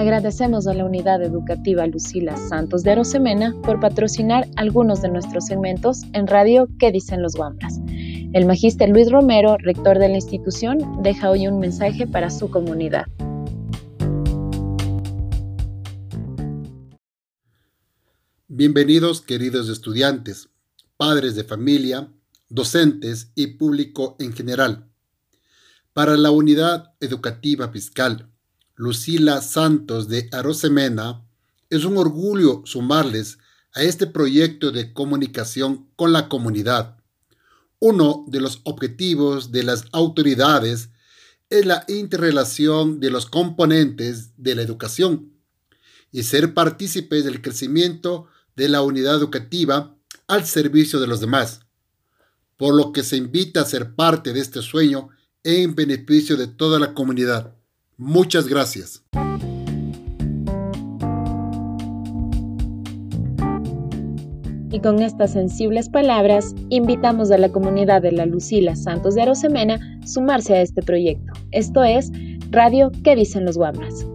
agradecemos a la Unidad Educativa Lucila Santos de Arosemena por patrocinar algunos de nuestros segmentos en radio ¿Qué dicen los Guambras? El magíster Luis Romero, rector de la institución, deja hoy un mensaje para su comunidad. Bienvenidos queridos estudiantes, padres de familia, docentes y público en general. Para la Unidad Educativa Fiscal Lucila Santos de Arosemena, es un orgullo sumarles a este proyecto de comunicación con la comunidad. Uno de los objetivos de las autoridades es la interrelación de los componentes de la educación y ser partícipes del crecimiento de la unidad educativa al servicio de los demás, por lo que se invita a ser parte de este sueño en beneficio de toda la comunidad. Muchas gracias. Y con estas sensibles palabras, invitamos a la comunidad de la Lucila Santos de Arosemena sumarse a este proyecto. Esto es Radio ¿Qué dicen los Guambras?